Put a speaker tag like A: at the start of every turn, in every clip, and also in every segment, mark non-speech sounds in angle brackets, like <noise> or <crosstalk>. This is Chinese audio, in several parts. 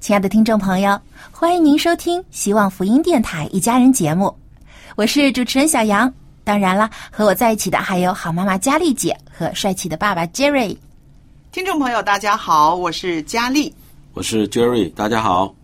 A: 亲爱的听众朋友，欢迎您收听希望福音电台一家人节目，我是主持人小杨。当然了，和我在一起的还有好妈妈佳丽姐和帅气的爸爸 Jerry。
B: 听众朋友，大家好，我是佳丽。
C: 我是 Jerry，大家好。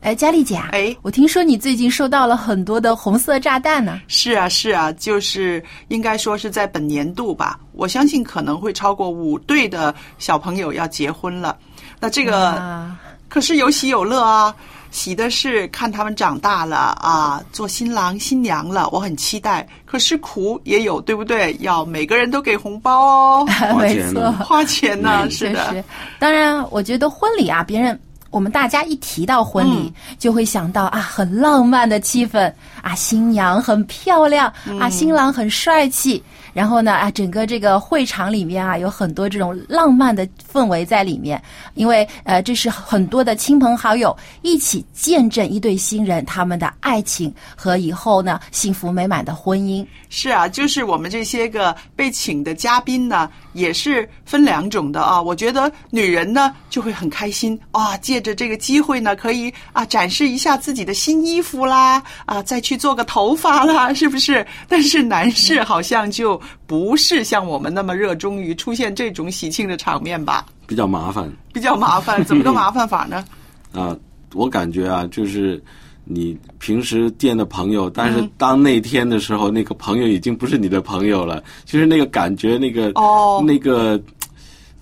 A: 哎，佳丽姐啊，
B: 哎
A: 我听说你最近收到了很多的红色炸弹呢。
B: 是啊，是啊，就是应该说是在本年度吧，我相信可能会超过五对的小朋友要结婚了。那这个
A: 啊，
B: 可是有喜有乐啊，喜的是看他们长大了啊，做新郎新娘了，我很期待。可是苦也有，对不对？要每个人都给红包哦，<laughs>
A: 没错
B: 花钱呢，
C: 嗯
B: 是的。
A: 确实。当然，我觉得婚礼啊，别人我们大家一提到婚礼，就会想到啊，很浪漫的气氛啊，新娘很漂亮啊，新郎很帅气。然后呢，啊，整个这个会场里面啊，有很多这种浪漫的氛围在里面，因为呃，这是很多的亲朋好友一起见证一对新人他们的爱情和以后呢幸福美满的婚姻。
B: 是啊，就是我们这些个被请的嘉宾呢，也是分两种的啊。我觉得女人呢就会很开心啊，借着这个机会呢，可以啊展示一下自己的新衣服啦，啊再去做个头发啦，是不是？但是男士好像就不是像我们那么热衷于出现这种喜庆的场面吧，
C: 比较麻烦
B: 比较麻烦。<laughs> 怎么个麻烦法呢？
C: 啊，我感觉啊，就是你平时见的朋友，但
B: 嗯
C: 是当那天的时候，那个朋友已经不是你的朋友了，就是那个感觉，那个
B: 哦
C: 那个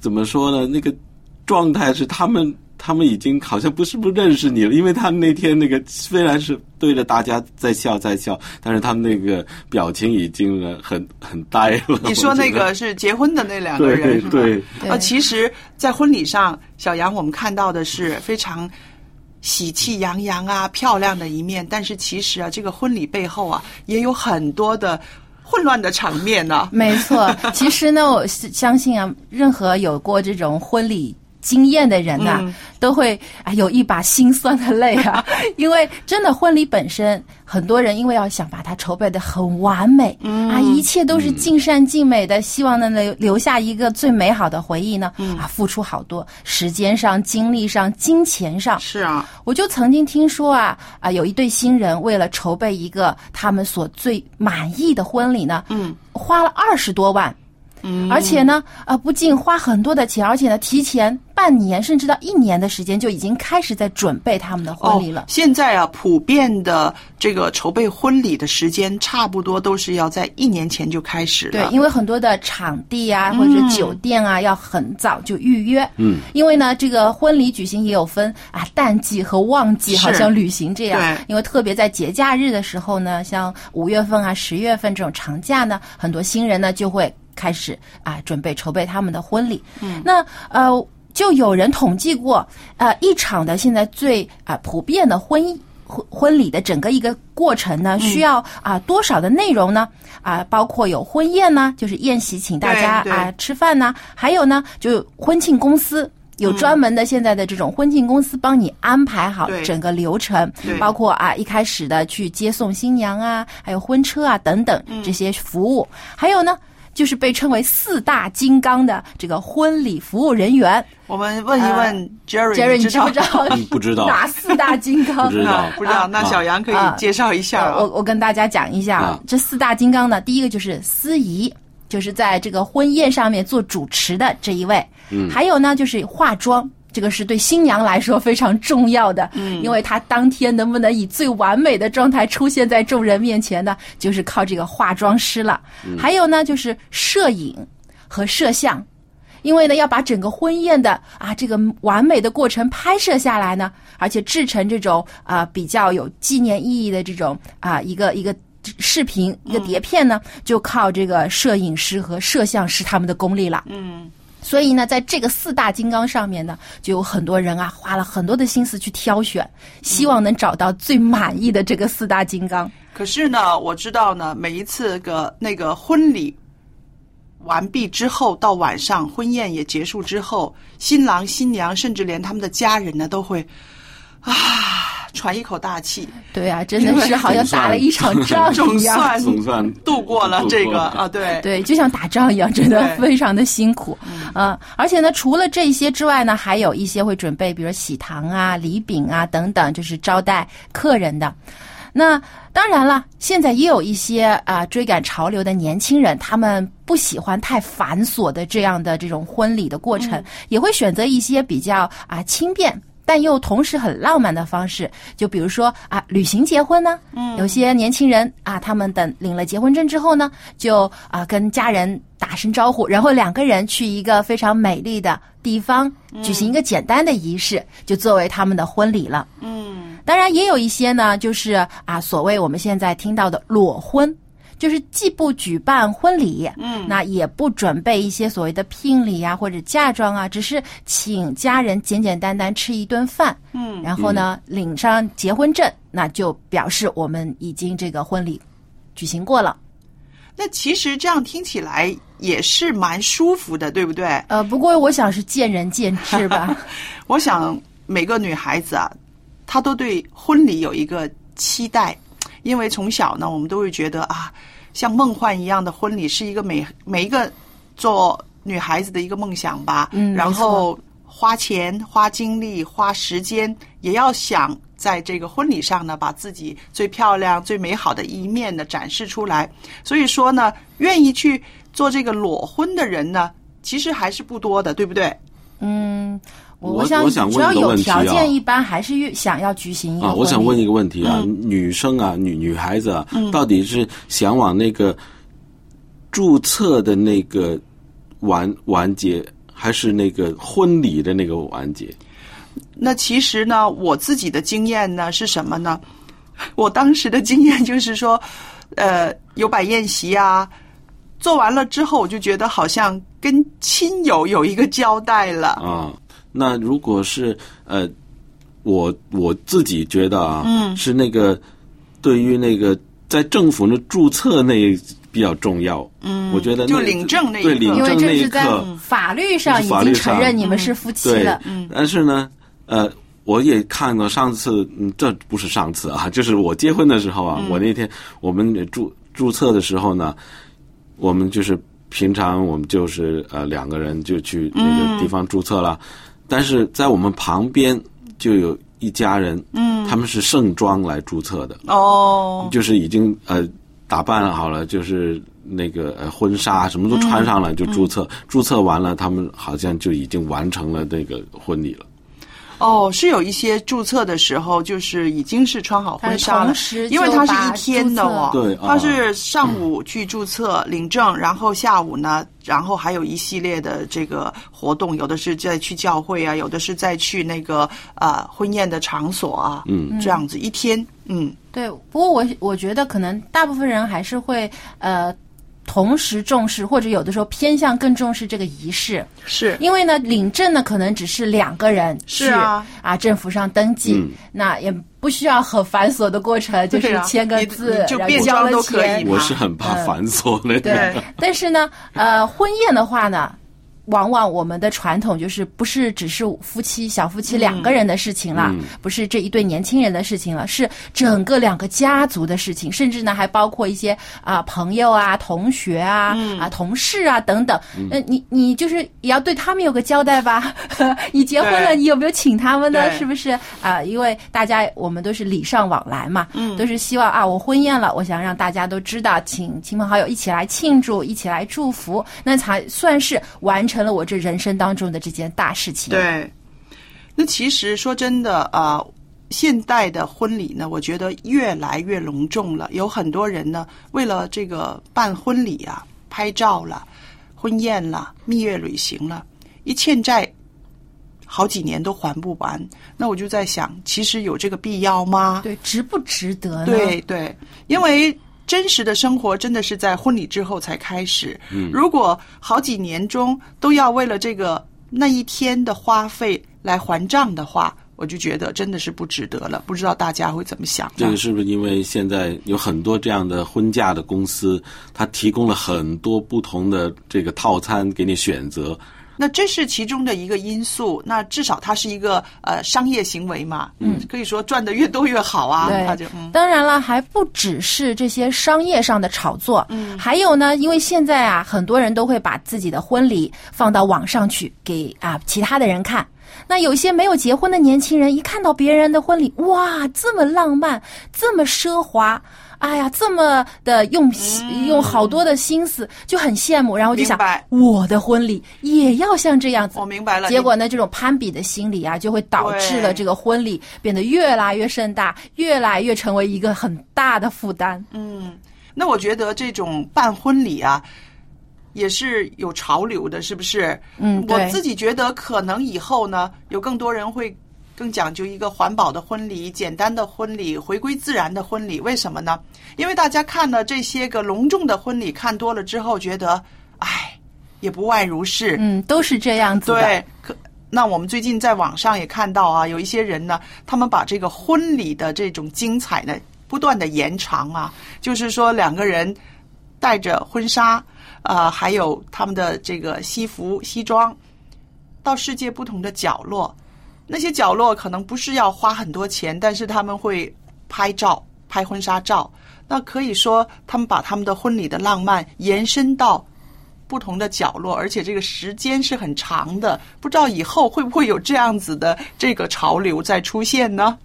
C: 怎么说呢？那个状态是他们。他们已经好像不是不认识你了，因为他们那天那个虽然是对着大家在笑在笑，但是他们那个表情已经呃很很呆了。
B: 你说那个是结婚的那两个人
C: 对
B: 是吧？
C: 对，
A: 对
B: 呃，其实，在婚礼上，小杨我们看到的是非常喜气洋洋啊、漂亮的一面，但是其实啊，这个婚礼背后啊，也有很多的混乱的场面呢、
A: 没错，其实呢，我是相信啊，任何有过这种婚礼。经验的人呐、
B: 嗯。
A: 都会啊有一把辛酸的泪啊，<laughs> 因为真的婚礼本身，很多人因为要想把它筹备的很完美，
B: 嗯。
A: 啊，一切都是尽善尽美的，希望能留留下一个最美好的回忆呢，
B: 嗯。
A: 啊，付出好多时间上、精力上、金钱上，
B: 是啊，
A: 我就曾经听说啊啊，有一对新人为了筹备一个他们所最满意的婚礼呢，
B: 嗯，
A: 花了二十多万。嗯，而且呢，呃，不仅花很多的钱，而且呢，提前半年甚至到一年的时间就已经开始在准备他们的婚礼了
B: 哦。。现在啊，普遍的这个筹备婚礼的时间，差不多都是要在一年前就开始了。
A: 对，因为很多的场地啊或者酒店啊、要很早就预约。
C: 嗯，
A: 因为呢，这个婚礼举行也有分啊淡季和旺季，好像旅行这样。因为特别在节假日的时候呢，像五月份啊、十月份这种长假呢，很多新人呢就会开始啊准备筹备他们的婚礼。嗯，那呃。就有人统计过，呃，一场的现在最啊、普遍的婚姻婚婚礼的整个一个过程呢，需要啊、多少的内容呢？啊、包括有婚宴呢，就是宴席请大家啊、吃饭呢，还有呢，就婚庆公司。有专门的现在的这种婚庆公司帮你安排好整个流程，包括啊一开始的去接送新娘啊，还有婚车啊等等
B: 嗯
A: 这些服务，还有呢。就是被称为四大金刚的这个婚礼服务人员。
B: 我们问一问 Jerry，、
A: ，Jerry，你
B: 知
A: 知不知道？
D: 你不知道。
A: 哪四大金刚？
D: 不知道。
B: 啊不知道，那小杨可以介绍一下、
A: 啊。我我跟大家讲一下
D: 啊。
A: 这四大金刚呢，第一个就是司仪，就是在这个婚宴上面做主持的这一位，
D: 嗯。
A: 还有呢就是化妆。这个是对新娘来说非常重要的，嗯，因为她当天能不能以最完美的状态出现在众人面前呢，就是靠这个化妆师了。还有呢，就是摄影和摄像，因为呢要把整个婚宴的啊这个完美的过程拍摄下来呢，而且制成这种啊、比较有纪念意义的这种啊一个一个视频一个碟片呢，就靠这个摄影师和摄像师他们的功力了。
B: 嗯，
A: 所以呢，在这个四大金刚上面呢，就有很多人啊花了很多的心思去挑选，希望能找到最满意的这个四大金刚。
B: 可是呢，我知道呢，每一次个那个婚礼完毕之后，到晚上婚宴也结束之后，新郎新娘甚至连他们的家人呢，都会啊喘一口大气，
A: 对啊，真的是好像打了一场 <laughs> 仗
B: 总
A: 一样。
B: 算
D: 总算
B: 度过了这个
D: 了
B: 啊，对
A: 对，就像打仗一样，真的非常的辛苦。嗯、而且呢，除了这些之外呢，还有一些会准备，比如喜糖啊、礼饼啊等等，就是招待客人的。那当然了，现在也有一些啊、追赶潮流的年轻人，他们不喜欢太繁琐的这样的这种婚礼的过程，也会选择一些比较啊、轻便。但又同时很浪漫的方式，就比如说啊，旅行结婚呢，嗯，有些年轻人啊，他们等领了结婚证之后呢，就啊跟家人打声招呼，然后两个人去一个非常美丽的地方举行一个简单的仪式，就作为他们的婚礼了。
B: 嗯，
A: 当然也有一些呢，就是啊，所谓我们现在听到的裸婚，就是既不举办婚礼，嗯，那也不准备一些所谓的聘礼啊或者嫁妆啊，只是请家人简简单单吃一顿饭，嗯，然后呢领上结婚证，那就表示我们已经这个婚礼举行过了。
B: 那其实这样听起来也是蛮舒服的，对不对？
A: 呃，不过我想是见仁见智吧。<laughs>
B: 我想每个女孩子啊，她都对婚礼有一个期待，因为从小呢，我们都会觉得啊，像梦幻一样的婚礼是一个每每一个做女孩子的一个梦想吧。
A: 嗯
B: 然后花钱、花精力、花时间，也要想在这个婚礼上呢，把自己最漂亮、最美好的一面呢展示出来。所以说呢，愿意去做这个裸婚的人呢，其实还是不多的，对不对？
A: 嗯，我
D: 我
A: 想
D: 我想问
A: 只要有
D: 一个问题啊
A: 条件，一般还是越想要举行一个
D: 啊，我想问一个问题啊，女生啊，女女孩子啊，到底是想往那个注册的那个完完结，还是那个婚礼的那个完结？
B: 那其实呢，我自己的经验呢是什么呢？我当时的经验就是说，呃，有摆宴席啊，做完了之后，我就觉得好像跟亲友有一个交代了。
D: 啊，那如果是呃，我我自己觉得啊，嗯，是那个对于那个在政府那注册那比较重要。嗯，我觉得
B: 就领证那一刻
D: 对领
A: 因为
D: 证那一
A: 这是在
D: 刻，
A: 法律上已经承认你们是夫妻了。
D: 嗯。，但是呢，呃。我也看了上次，嗯，这不是上次啊，就是我结婚的时候啊，我那天我们注注册的时候呢，我们就是平常我们就是呃两个人就去那个地方注册了，但是在我们旁边就有一家人，嗯，他们是盛装来注册的，
B: 哦，
D: 就是已经呃打扮好了，就是那个呃婚纱什么都穿上了就注册，注册完了，他们好像就已经完成了那个婚礼了。
B: 哦，是有一些注册的时候，就是已经是穿好婚纱了。
A: 同时，
B: 因为它是一天的哦。
D: 对啊。
B: 它是上午去注册领证，然后下午呢，然后还有一系列的这个活动，有的是在去教会啊，有的是再去那个呃婚宴的场所啊，
D: 嗯，
B: 这样子一天，嗯，
A: 对，不过我我觉得可能大部分人还是会呃同时重视，或者有的时候偏向更重视这个仪式，
B: 是。
A: 因为呢领证呢可能只是两个人去
B: 是啊。
A: 啊政府上登记，
D: 嗯。
A: 那也不需要很繁琐的过程，就是签个字，
B: 你就变
A: 然后交了
B: 装都可以。
A: 钱。
D: 我是很怕繁琐的。
A: 对，但是呢，呃，婚宴的话呢，往往我们的传统就是不是只是夫妻小夫妻两个人的事情了，
C: 嗯。
A: 不是这一对年轻人的事情了，是整个两个家族的事情，甚至呢还包括一些啊、朋友啊、同学啊、啊同事啊等等。呃，你你就是也要对他们有个交代吧？<laughs> 你结婚了，你有没有请他们呢？是不是？啊、因为大家我们都是礼尚往来嘛，嗯，都是希望啊，我婚宴了，我想让大家都知道，请亲朋好友一起来庆祝，一起来祝福，那才算是完成了我这人生当中的这件大事情。，
B: 对，那其实说真的啊、呃现代的婚礼呢，我觉得越来越隆重了。有很多人呢，为了这个办婚礼啊、拍照了、婚宴了、蜜月旅行了，一欠债好几年都还不完。那我就在想，其实有这个必要吗？
A: 对，值不值得呢？
B: 对对，因为真实的生活真的是在婚礼之后才开始。嗯如果好几年中都要为了这个那一天的花费来还账的话，我就觉得真的是不值得了。不知道大家会怎么想？
C: 这个是不是因为现在有很多这样的婚嫁的公司，它提供了很多不同的这个套餐给你选择？
B: 那这是其中的一个因素。那至少它是一个呃商业行为嘛，嗯，可以说赚的越多越好啊。
A: 对
B: 他就嗯。
A: 当然了，还不只是这些商业上的炒作，嗯，还有呢，因为现在啊，很多人都会把自己的婚礼放到网上去给啊其他的人看。那有些没有结婚的年轻人，一看到别人的婚礼，哇，这么浪漫，这么奢华，哎呀，这么的用、用好多的心思，就很羡慕，然后就想，我的婚礼也要像这样子。
B: 我明白了。
A: 结果呢，这种攀比的心理啊，就会导致了这个婚礼变得越来越盛大，越来越成为一个很大的负担。
B: 嗯，那我觉得这种办婚礼啊，也是有潮流的，是不是？
A: 嗯
B: 我自己觉得可能以后呢，有更多人会更讲究一个环保的婚礼、简单的婚礼、回归自然的婚礼。为什么呢？因为大家看了这些个隆重的婚礼看多了之后，觉得，唉，也不外如是。
A: 嗯，都是这样子的。
B: 对，可那我们最近在网上也看到啊，有一些人呢，他们把这个婚礼的这种精彩呢，不断的延长啊，就是说两个人带着婚纱，呃，还有他们的这个西服西装，到世界不同的角落，那些角落可能不是要花很多钱，但是他们会拍照、拍婚纱照。那可以说，他们把他们的婚礼的浪漫延伸到不同的角落，而且这个时间是很长的。不知道以后会不会有这样子的这个潮流再出现呢？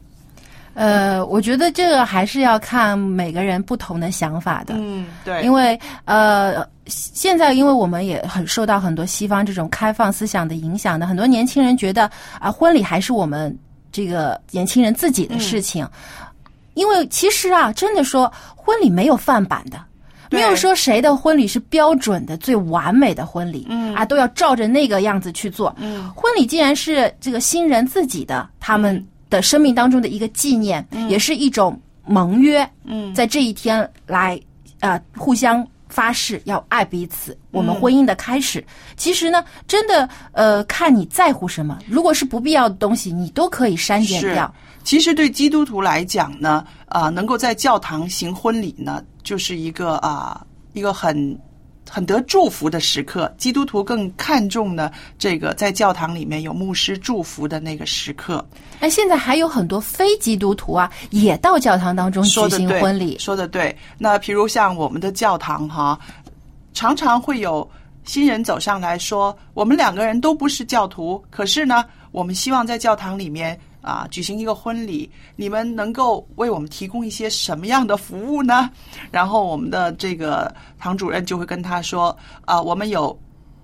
A: 呃，我觉得这个还是要看每个人不同的想法的。
B: 嗯，对，
A: 因为呃，现在因为我们也很受到很多西方这种开放思想的影响的，很多年轻人觉得啊、婚礼还是我们这个年轻人自己的事情。因为其实啊，真的说婚礼没有范版的。没有说谁的婚礼是标准的、最完美的婚礼，嗯啊，都要照着那个样子去做。嗯，婚礼既然是这个新人自己的，他们的生命当中的一个纪念，也是一种盟约。嗯，在这一天来呃互相发誓要爱彼此，我们婚姻的开始。其实呢，真的呃看你在乎什么，如果是不必要的东西，你都可以删减掉。
B: 其实对基督徒来讲呢，啊、能够在教堂行婚礼呢，就是一个啊、一个很很得祝福的时刻。基督徒更看重呢这个在教堂里面有牧师祝福的那个时刻。
A: 那，现在还有很多非基督徒啊，也到教堂当中举行婚礼。
B: 说的对。那譬如像我们的教堂哈，常常会有新人走上来说，我们两个人都不是教徒，可是呢，我们希望在教堂里面啊举行一个婚礼，你们能够为我们提供一些什么样的服务呢？然后我们的这个堂主任就会跟他说，啊，我们有。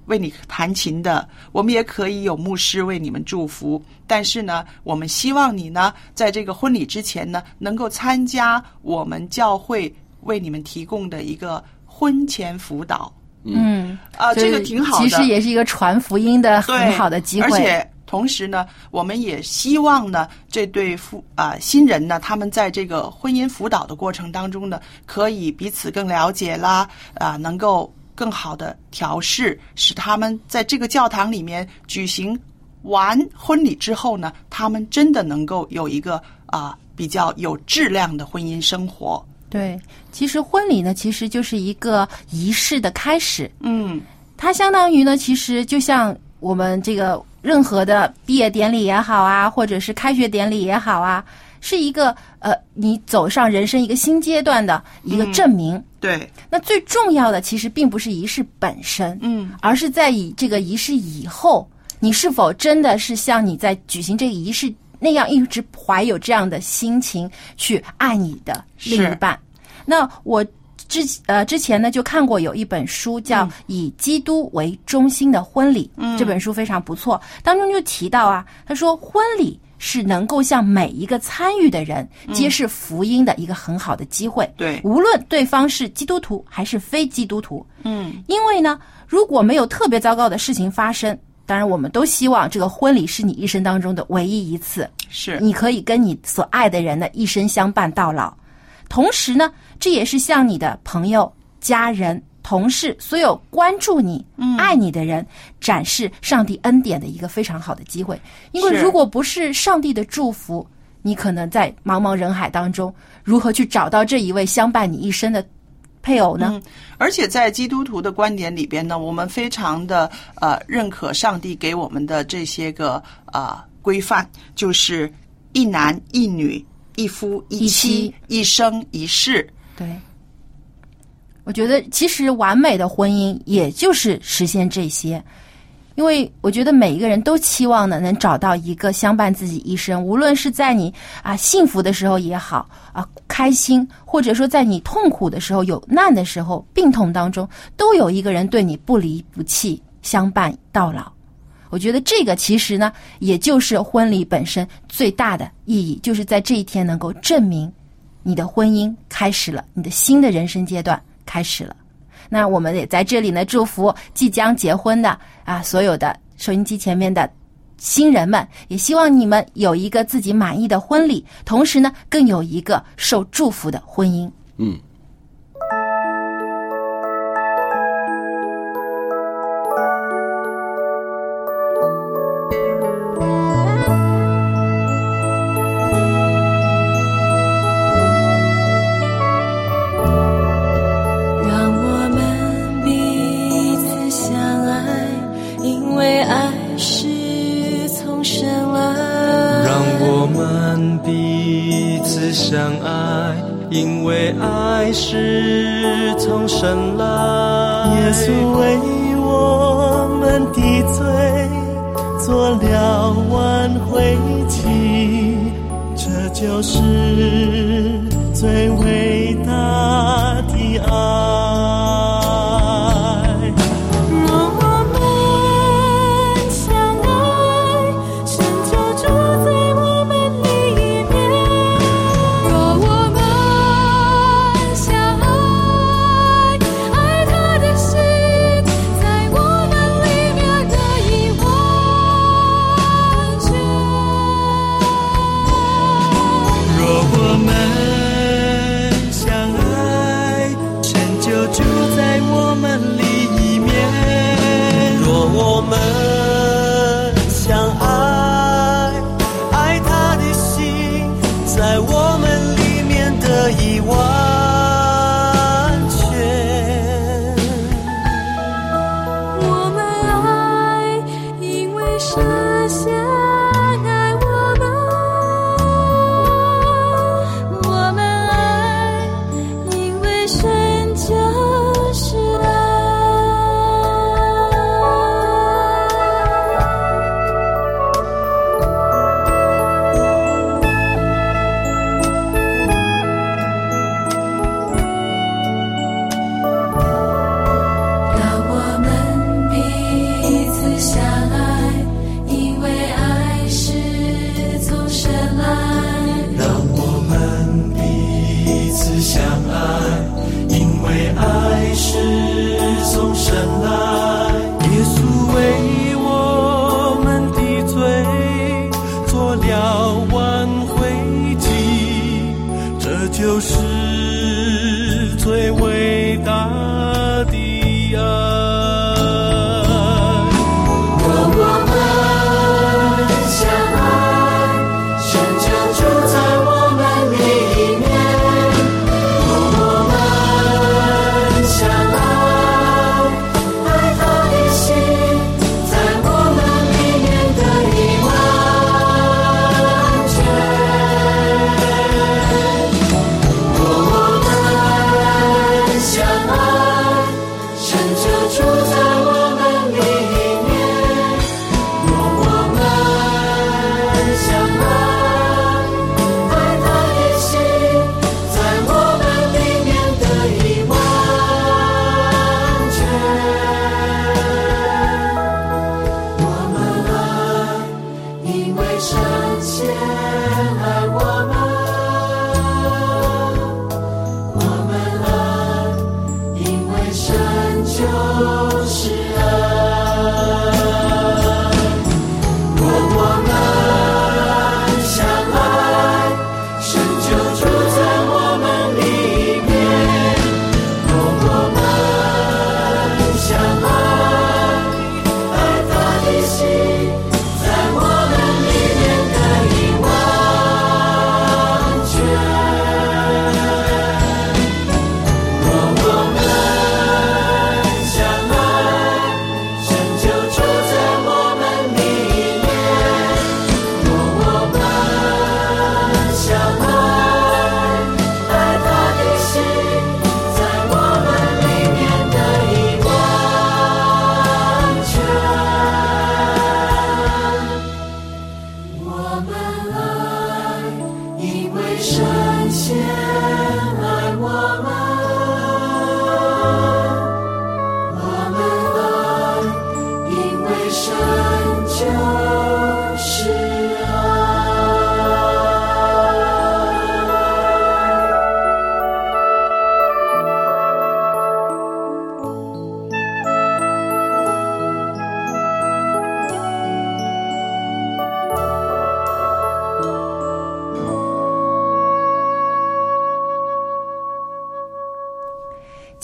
B: 为你弹琴的，我们也可以有牧师为你们祝福。但是呢，我们希望你呢，在这个婚礼之前呢，能够参加我们教会为你们提供的一个婚前辅导。
A: 嗯，
B: 啊、这个挺好的。
A: 其实也是一个传福音的很好的机会。
B: 而且同时呢，我们也希望呢，这对夫啊、新人呢，他们在这个婚姻辅导的过程当中呢，可以彼此更了解啦，啊、能够更好的调试，使他们在这个教堂里面举行完婚礼之后呢，他们真的能够有一个啊、比较有质量的婚姻生活。
A: 对，其实婚礼呢，其实就是一个仪式的开始。
B: 嗯，
A: 它相当于呢，其实就像我们这个任何的毕业典礼也好啊，或者是开学典礼也好啊，是一个呃，你走上人生一个新阶段的一个证明。
B: 对，
A: 那最重要的其实并不是仪式本身，
B: 嗯，
A: 而是在以这个仪式以后，你是否真的是像你在举行这个仪式那样，一直怀有这样的心情去爱你的另一半。那我之呃之前呢就看过有一本书叫《以基督为中心的婚礼》，
B: 嗯。
A: 这本书非常不错，当中就提到啊，他说婚礼。是能够向每一个参与的人揭示福音的一个很好的机会。
B: 对。
A: 无论对方是基督徒还是非基督徒，
B: 嗯，
A: 因为呢，如果没有特别糟糕的事情发生，当然我们都希望这个婚礼是你一生当中的唯一一次，
B: 是。
A: 你可以跟你所爱的人呢一生相伴到老。同时呢，这也是向你的朋友、家人、同事、所有关注你、爱你的人展示上帝恩典的一个非常好的机会。因为如果不是上帝的祝福，你可能在茫茫人海当中，如何去找到这一位相伴你一生的配偶呢？
B: 而且在基督徒的观点里边呢，我们非常的呃认可上帝给我们的这些个呃规范，就是一男一女、一夫一妻、一生一世。
A: 对，我觉得其实完美的婚姻也就是实现这些，因为我觉得每一个人都期望呢能找到一个相伴自己一生，无论是在你啊幸福的时候也好啊开心，或者说在你痛苦的时候、有难的时候、病痛当中，都有一个人对你不离不弃，相伴到老。我觉得这个其实呢，也就是婚礼本身最大的意义，就是在这一天能够证明你的婚姻开始了，你的新的人生阶段开始了。那我们也在这里呢，祝福即将结婚的啊，所有的收音机前面的新人们，也希望你们有一个自己满意的婚礼，同时呢，更有一个受祝福的婚姻。
C: 嗯，
E: 相爱，因为爱是从神来。
F: 耶稣为我们的罪做了挽回祭，这就是最伟大的
E: 爱。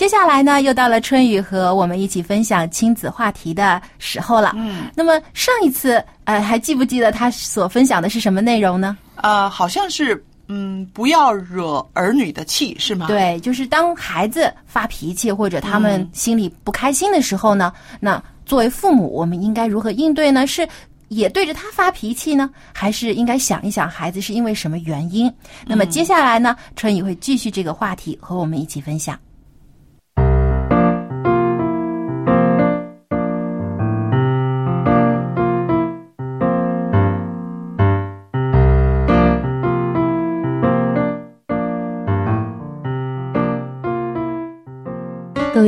A: 下来呢，又到了春雨和我们一起分享亲子话题的时候了。
B: 嗯，
A: 那么上一次，呃，还记不记得他所分享的是什么内容呢？
B: 呃，好像是嗯，不要惹儿女的气，是吗？，
A: 对，就是当孩子发脾气或者他们
B: 嗯
A: 心里不开心的时候呢，那作为父母，我们应该如何应对呢？是也对着他发脾气呢，还是应该想一想孩子是因为什么原因？那么接下来呢，春雨会继续这个话题和我们一起分享。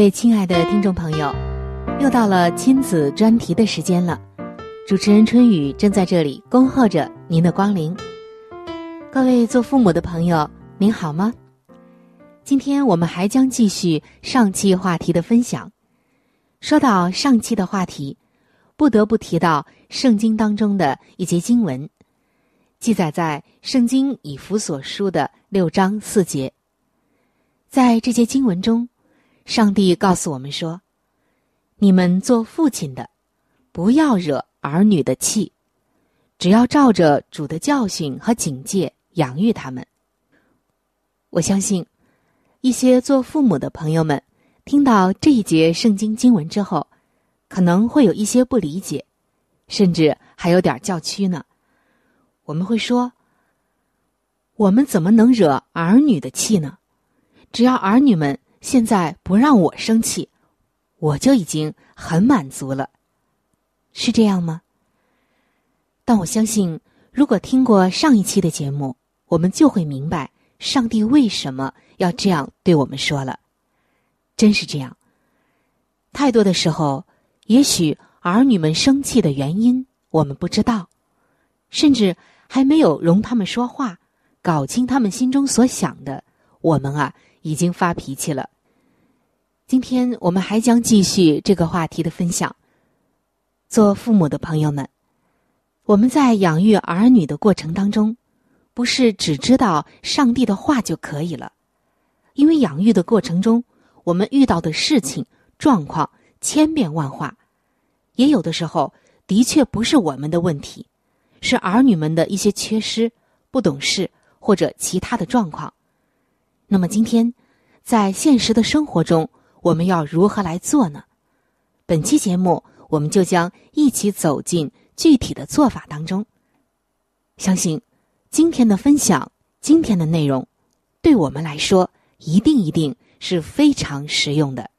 G: 各位亲爱的听众朋友，又到了亲子专题的时间了。主持人春雨正在这里恭候着您的光临。各位做父母的朋友，您好吗？今天我们还将继续上期话题的分享。说到上期的话题，不得不提到圣经当中的一节经文，记载在《圣经以弗所书》的六章四节。在这节经文中，上帝告诉我们说：“你们做父亲的，不要惹儿女的气，只要照着主的教训和警戒养育他们。”我相信，一些做父母的朋友们听到这一节圣经经文之后，可能会有一些不理解，甚至还有点叫屈呢。我们会说：“我们怎么能惹儿女的气呢？只要儿女们……”现在不让我生气，我就已经很满足了，是这样吗？但我相信，如果听过上一期的节目，我们就会明白上帝为什么要这样对我们说了。真是这样。太多的时候，也许儿女们生气的原因我们不知道，甚至还没有容他们说话，搞清他们心中所想的，我们啊。已经发脾气了。今天我们还将继续这个话题的分享。做父母的朋友们，我们在养育儿女的过程当中，不是只知道上帝的话就可以了，因为养育的过程中，我们遇到的事情状况千变万化，也有的时候的确不是我们的问题，是儿女们的一些缺失、不懂事或者其他的状况。那么今天，在现实的生活中，我们要如何来做呢？本期节目，我们就将一起走进具体的做法当中。相信今天的分享，今天的内容，对我们来说，一定一定是非常实用的。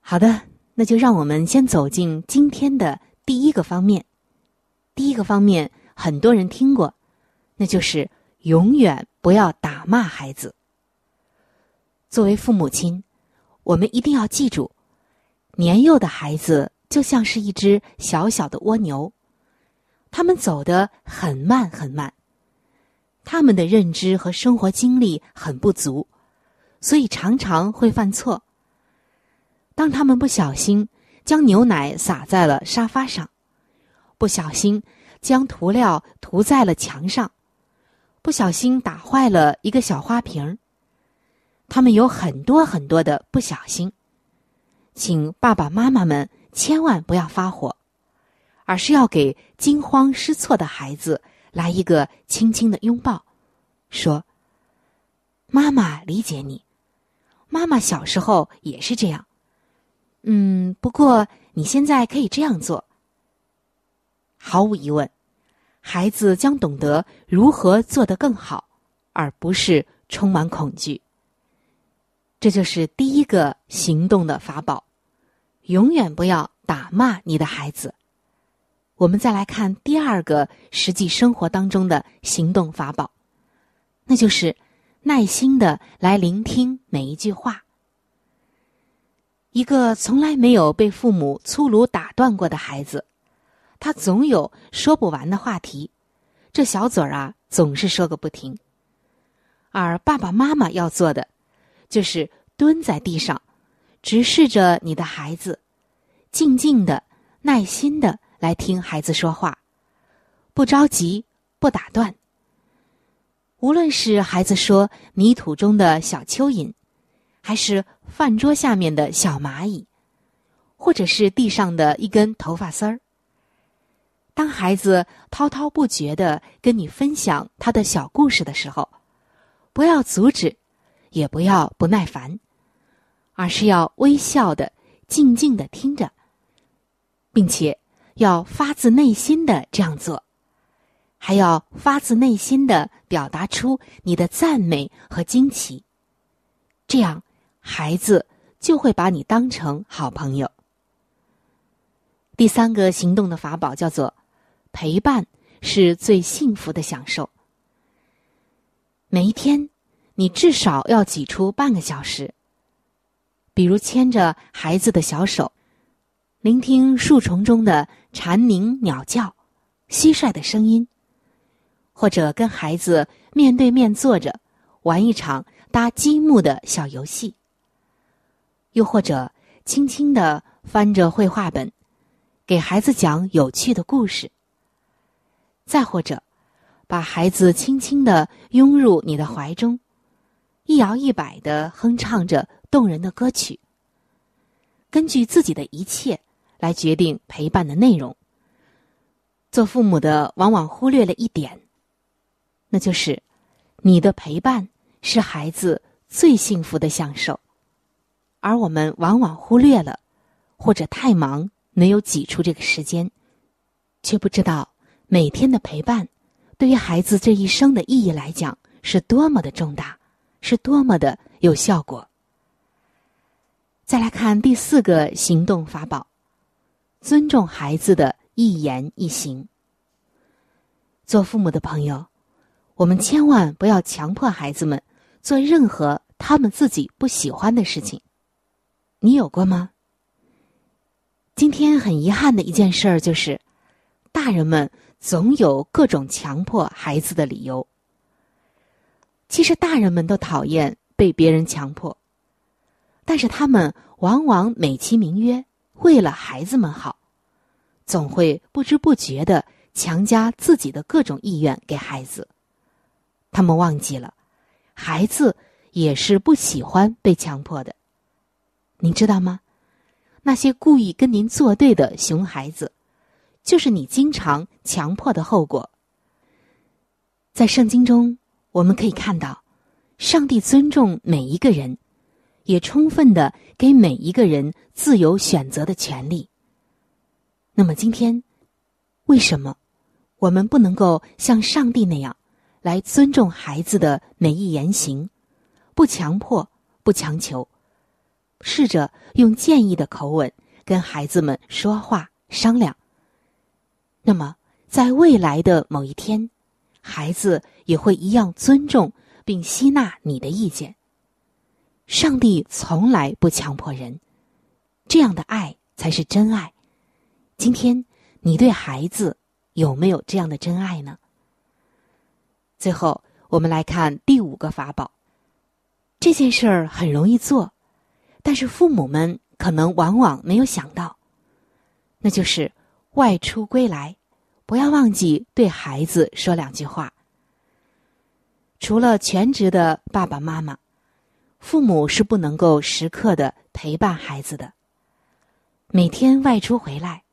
G: 好的，那就让我们先走进今天的第一个方面。第一个方面，很多人听过，那就是永远不要打骂孩子。作为父母亲，我们一定要记住，年幼的孩子就像是一只小小的蜗牛，他们走得很慢很慢，他们的认知和生活经历很不足，所以常常会犯错。当他们不小心将牛奶洒在了沙发上，不小心将涂料涂在了墙上，不小心打坏了一个小花瓶儿。他们有很多很多的不小心，请爸爸妈妈们千万不要发火，而是要给惊慌失措的孩子来一个轻轻的拥抱，说：“妈妈理解你，妈妈小时候也是这样。嗯，不过你现在可以这样做。”毫无疑问，孩子将懂得如何做得更好，而不是充满恐惧。这就是第一个行动的法宝，永远不要打骂你的孩子。我们再来看第二个实际生活当中的行动法宝，那就是耐心的来聆听每一句话。一个从来没有被父母粗鲁打断过的孩子，他总有说不完的话题，这小嘴儿啊总是说个不停。而爸爸妈妈要做的。就是蹲在地上，直视着你的孩子，静静的、耐心的来听孩子说话，不着急，不打断。无论是孩子说泥土中的小蚯蚓，还是饭桌下面的小蚂蚁，或者是地上的一根头发丝儿。当孩子滔滔不绝的跟你分享他的小故事的时候，不要阻止，也不要不耐烦，而是要微笑的、静静的听着，并且要发自内心的这样做，还要发自内心的表达出你的赞美和惊奇。这样，孩子就会把你当成好朋友。第三个行动的法宝叫做陪伴，是最幸福的享受。每一天，你至少要挤出半个小时，比如牵着孩子的小手，聆听树丛中的蝉鸣、鸟叫、蟋蟀的声音，或者跟孩子面对面坐着玩一场搭积木的小游戏，又或者轻轻的翻着绘画本，给孩子讲有趣的故事。再或者，把孩子轻轻的拥入你的怀中，一摇一摆的哼唱着动人的歌曲。根据自己的一切来决定陪伴的内容。做父母的往往忽略了一点，那就是你的陪伴是孩子最幸福的享受，而我们往往忽略了，或者太忙没有挤出这个时间，却不知道。每天的陪伴，对于孩子这一生的意义来讲，是多么的重大，是多么的有效果。再来看第四个行动法宝：尊重孩子的一言一行。做父母的朋友，我们千万不要强迫孩子们做任何他们自己不喜欢的事情。你有过吗？今天很遗憾的一件事儿就是，大人们。总有各种强迫孩子的理由。其实大人们都讨厌被别人强迫，但是他们往往美其名曰为了孩子们好，总会不知不觉的强加自己的各种意愿给孩子。他们忘记了，孩子也是不喜欢被强迫的。您知道吗？那些故意跟您作对的熊孩子。就是你经常强迫的后果。在圣经中，我们可以看到，上帝尊重每一个人，也充分的给每一个人自由选择的权利。那么今天，为什么我们不能够像上帝那样来尊重孩子的每一言行，不强迫，不强求，试着用建议的口吻跟孩子们说话商量？那么，在未来的某一天，孩子也会一样尊重并吸纳你的意见。上帝从来不强迫人，这样的爱才是真爱。今天，你对孩子有没有这样的真爱呢？最后，我们来看第五个法宝。这件事儿很容易做，但是父母们可能往往没有想到，那就是外出归来。不要忘记对孩子说两句话。除了全职的爸爸妈妈，父母是不能够时刻的陪伴孩子的。每天外出回来，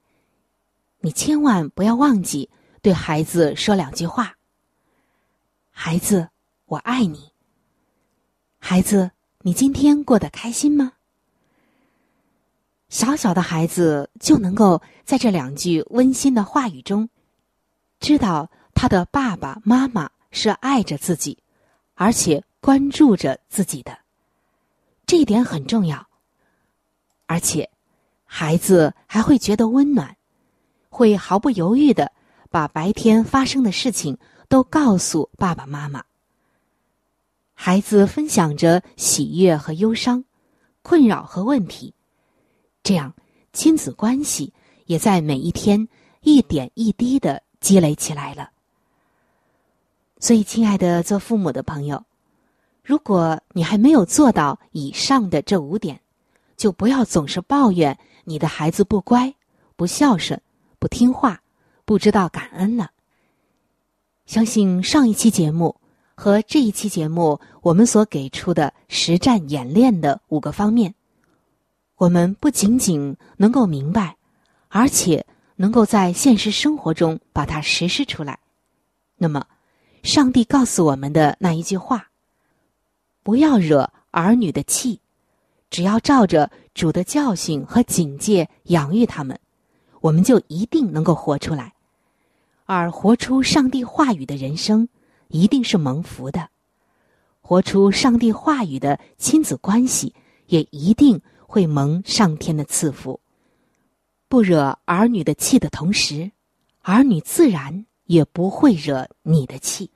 G: 你千万不要忘记对孩子说两句话。孩子，我爱你。孩子，你今天过得开心吗？小小的孩子就能够在这两句温馨的话语中。知道他的爸爸妈妈是爱着自己，而且关注着自己的，这一点很重要。而且，孩子还会觉得温暖，会毫不犹豫的把白天发生的事情都告诉爸爸妈妈。孩子分享着喜悦和忧伤、困扰和问题，这样亲子关系也在每一天一点一滴的。积累起来了，所以，亲爱的做父母的朋友，如果你还没有做到以上的这五点，就不要总是抱怨你的孩子不乖、不孝顺、不听话、不知道感恩了。相信上一期节目，和这一期节目我们所给出的实战演练的五个方面，我们不仅仅能够明白，而且能够在现实生活中把它实施出来。那么，上帝告诉我们的那一句话：“不要惹儿女的气，只要照着主的教训和警戒养育他们，我们就一定能够活出来。而活出上帝话语的人生，一定是蒙福的；活出上帝话语的亲子关系，也一定会蒙上天的赐福。不惹儿女的气的同时，儿女自然也不会惹你的气，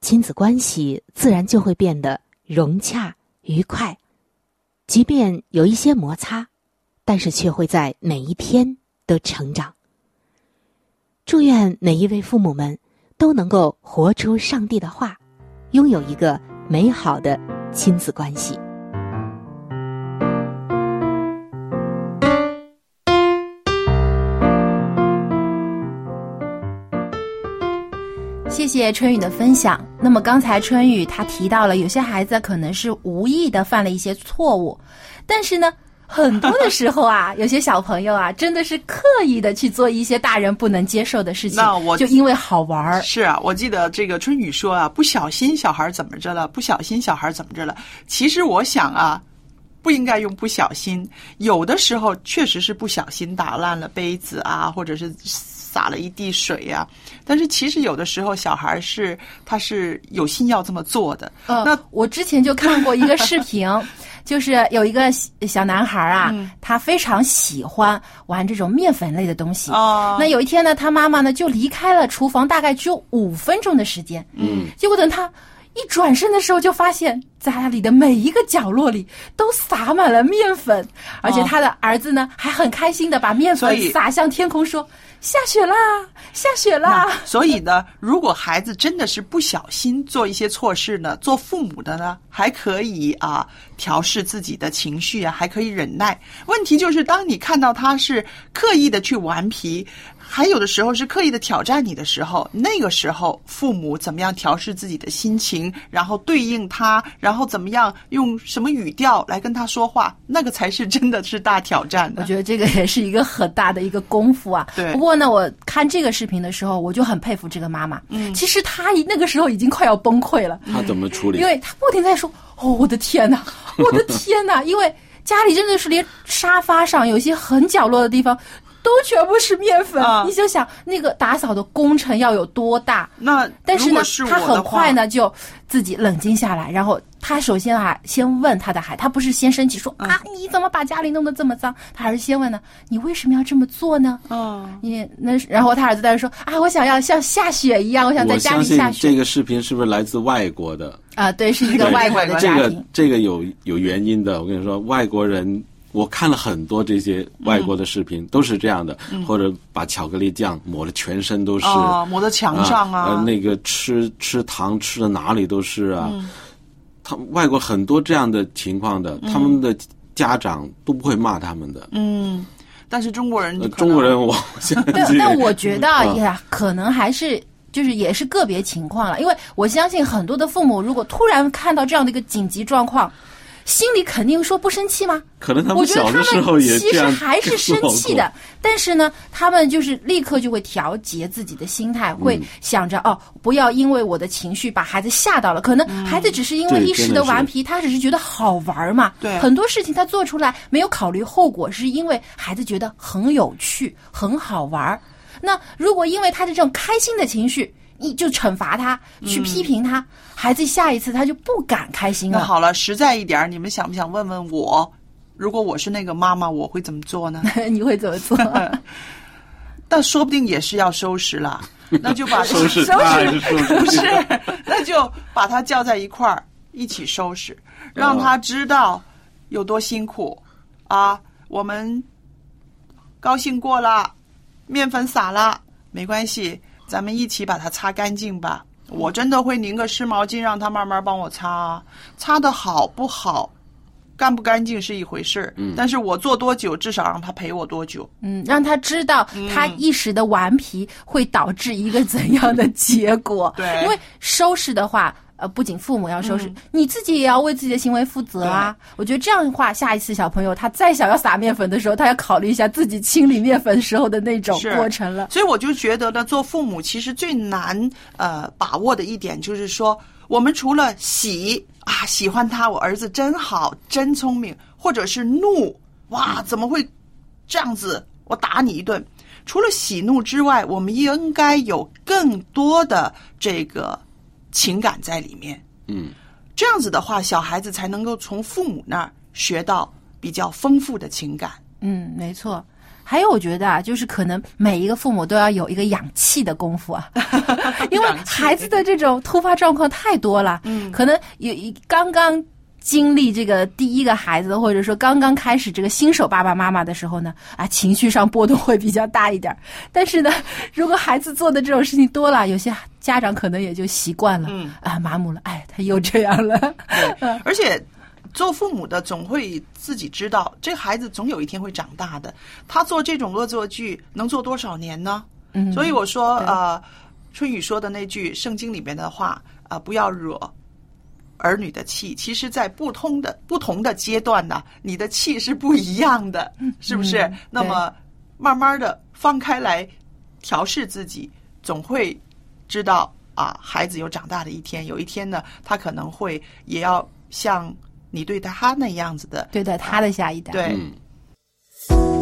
G: 亲子关系自然就会变得融洽愉快。即便有一些摩擦，但是却会在每一天都成长。祝愿每一位父母们都能够活出上帝的话，拥有一个美好的亲子关系。
A: 谢谢春雨的分享。那么刚才春雨他提到了，有些孩子可能是无意的犯了一些错误，但是呢，很多的时候啊，<laughs> 有些小朋友啊，真的是刻意的去做一些大人不能接受的事情，
B: 那我
A: 就因为好玩儿。
B: 是啊，我记得这个春雨说啊，不小心小孩怎么着了？不小心小孩怎么着了？其实我想啊，不应该用不小心，有的时候确实是不小心打烂了杯子啊，或者是洒了一地水呀、但是其实有的时候小孩是他是有心要这么做的。
A: 呃，
B: 那
A: 我之前就看过一个视频，<laughs> 就是有一个小小男孩啊，
B: 嗯
A: 他非常喜欢玩这种面粉类的东西。
B: 哦
A: 那有一天呢，他妈妈呢就离开了厨房，大概只有五分钟的时间。
C: 嗯，
A: 结果等他一转身的时候，就发现家里的每一个角落里都撒满了面粉，而且他的儿子呢还很开心的把面粉撒向天空，说：“下雪啦，下雪啦！”
B: 所以呢，如果孩子真的是不小心做一些错事呢，做父母的呢，还可以啊调试自己的情绪啊，还可以忍耐。问题就是，当你看到他是刻意的去顽皮，还有的时候是刻意的挑战你的时候，那个时候父母怎么样调试自己的心情，然后对应他，然后怎么样用什么语调来跟他说话，那个才是真的是大挑战的。
A: 我觉得这个也是一个很大的一个功夫啊。
B: 对
A: 不过呢，我看这个视频的时候，我就很佩服这个妈妈。
B: 嗯
A: 其实她那个时候已经快要崩溃了，
C: 她怎么处理？
A: 因为她不停在说：“哦，我的天哪，<laughs> 我的天哪！”因为家里真的是连沙发上有些很角落的地方。都全部是面粉，
B: 啊
A: 你就想那个打扫的工程要有多大？
B: 那
A: 但是呢
B: 是，
A: 他很快呢就自己冷静下来，然后他首先啊先问他的孩，他不是先生气说、
B: 嗯
A: 啊你怎么把家里弄得这么脏？他还是先问呢，你为什么要这么做呢？
B: 嗯，
A: 你那然后他儿子在那说啊，我想要像下雪一样，我想在家里下雪
C: 这个视频是不是来自外国的？
A: 啊，对，是一个外国的
C: 这个。这个有有原因的。我跟你说，外国人，我看了很多这些外国的视频，都是这样的，或者把巧克力酱抹的全身都是，
B: 哦抹在墙上啊
C: 呃那个吃吃糖吃的哪里都是啊。
B: 嗯
C: 他外国很多这样的情况的，他们的家长都不会骂他们的。
B: 嗯，但是中国人
C: 呃中国人我
A: 但 <laughs> 但我觉得
C: 啊
A: 也可能还是。就是也是个别情况了，因为我相信很多的父母，如果突然看到这样的一个紧急状况，心里肯定说不生气吗？
C: 可能他们
A: 我觉得他
C: 小的时候也
A: 们其实还是生气的，但是呢，他们就是立刻就会调节自己的心态，
C: 嗯
A: 会想着哦，不要因为我的情绪把孩子吓到了。可能孩子只是因为一时
C: 的
A: 顽皮，他只是觉得好玩嘛。
B: 对
A: 很多事情他做出来没有考虑后果，是因为孩子觉得很有趣、很好玩。那如果因为他的这种开心的情绪，你就惩罚他，去批评他，孩子下一次他就不敢开心了。
B: 那好了，实在一点儿，你们想不想问问我？如果我是那个妈妈，我会怎么做呢？<laughs>
A: 你会怎么做？<laughs>
B: 但说不定也是要收拾了，<laughs> 那就把
C: 收拾
B: 收
C: 拾
B: 不是，那就把他叫在一块儿一起收拾，让他知道有多辛苦啊。我们高兴过了，面粉撒了，没关系，咱们一起把它擦干净吧。我真的会拧个湿毛巾，让他慢慢帮我擦啊，擦的好不好？干不干净是一回事儿，
C: 嗯
B: 但是我做多久，至少让他陪我多久。
A: 嗯，让他知道他一时的顽皮会导致一个怎样的结果。
B: 对
A: 因为收拾的话，呃，不仅父母要收拾，你自己也要为自己的行为负责啊。我觉得这样的话，下一次小朋友他再想要撒面粉的时候，他要考虑一下自己清理面粉时候的那种过程了。
B: 所以我就觉得呢，做父母其实最难呃把握的一点就是说，我们除了喜啊喜欢他，我儿子真好，真聪明，或者是怒，哇，怎么会这样子？我打你一顿。除了喜怒之外，我们应该有更多的这个情感在里面。
C: 嗯，
B: 这样子的话，小孩子才能够从父母那儿学到比较丰富的情感。
A: 嗯，没错。还有，我觉得啊，就是可能每一个父母都要有一个养气的功夫啊，<laughs> 因为孩子的这种突发状况太多了。嗯，可能有一刚刚经历这个第一个孩子，或者说刚刚开始这个新手爸爸妈妈的时候呢，啊，情绪上波动会比较大一点。但是呢，如果孩子做的这种事情多了，有些家长可能也就习惯了，
B: 嗯
A: 啊，麻木了，哎，他又这样了。
B: 对，<laughs> 而且做父母的总会自己知道，这个孩子总有一天会长大的。他做这种恶作剧能做多少年呢？
A: 嗯
B: 所以我说，呃，春雨说的那句圣经里面的话，啊、不要惹儿女的气。其实，在不同的不同的阶段呢，你的气是不一样的，是不是？
A: 嗯
B: 那么慢慢的放开来调试自己，总会知道啊，孩子有长大的一天。有一天呢，他可能会也要像你对待他那样子的
A: 对待他的下一代。
B: 对。
C: 嗯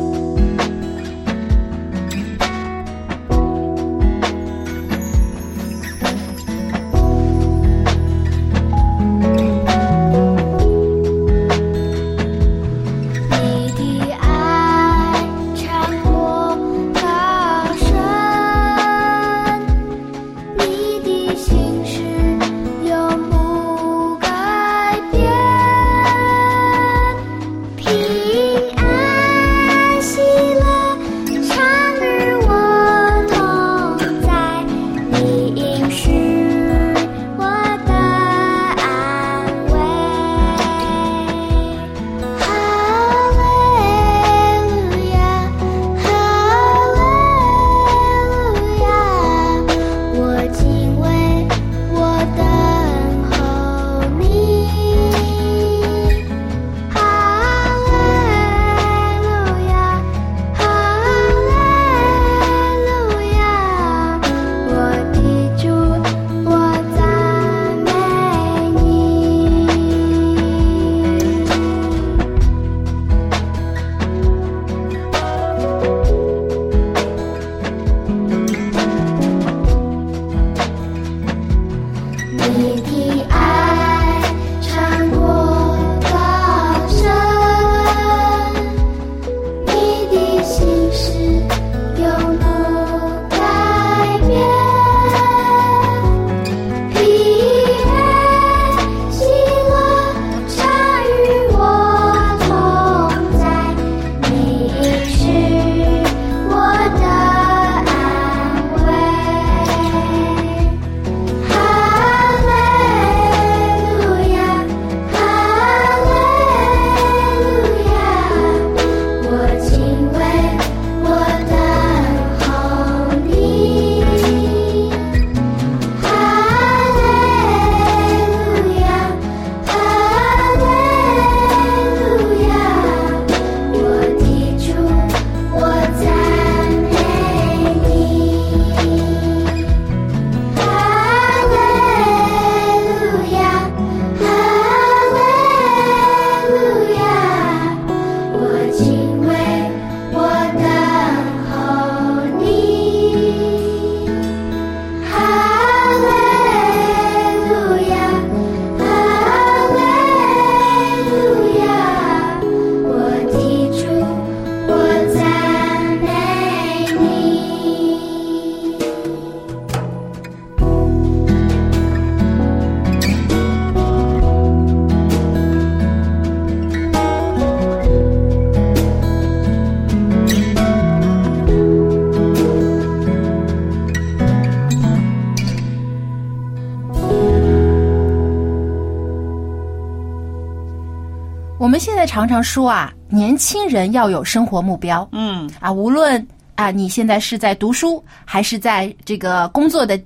E: 常常
A: 说啊，年轻人要有生活目标。
B: 嗯
A: 啊，无论啊你现在是在读书，还是在这个工作的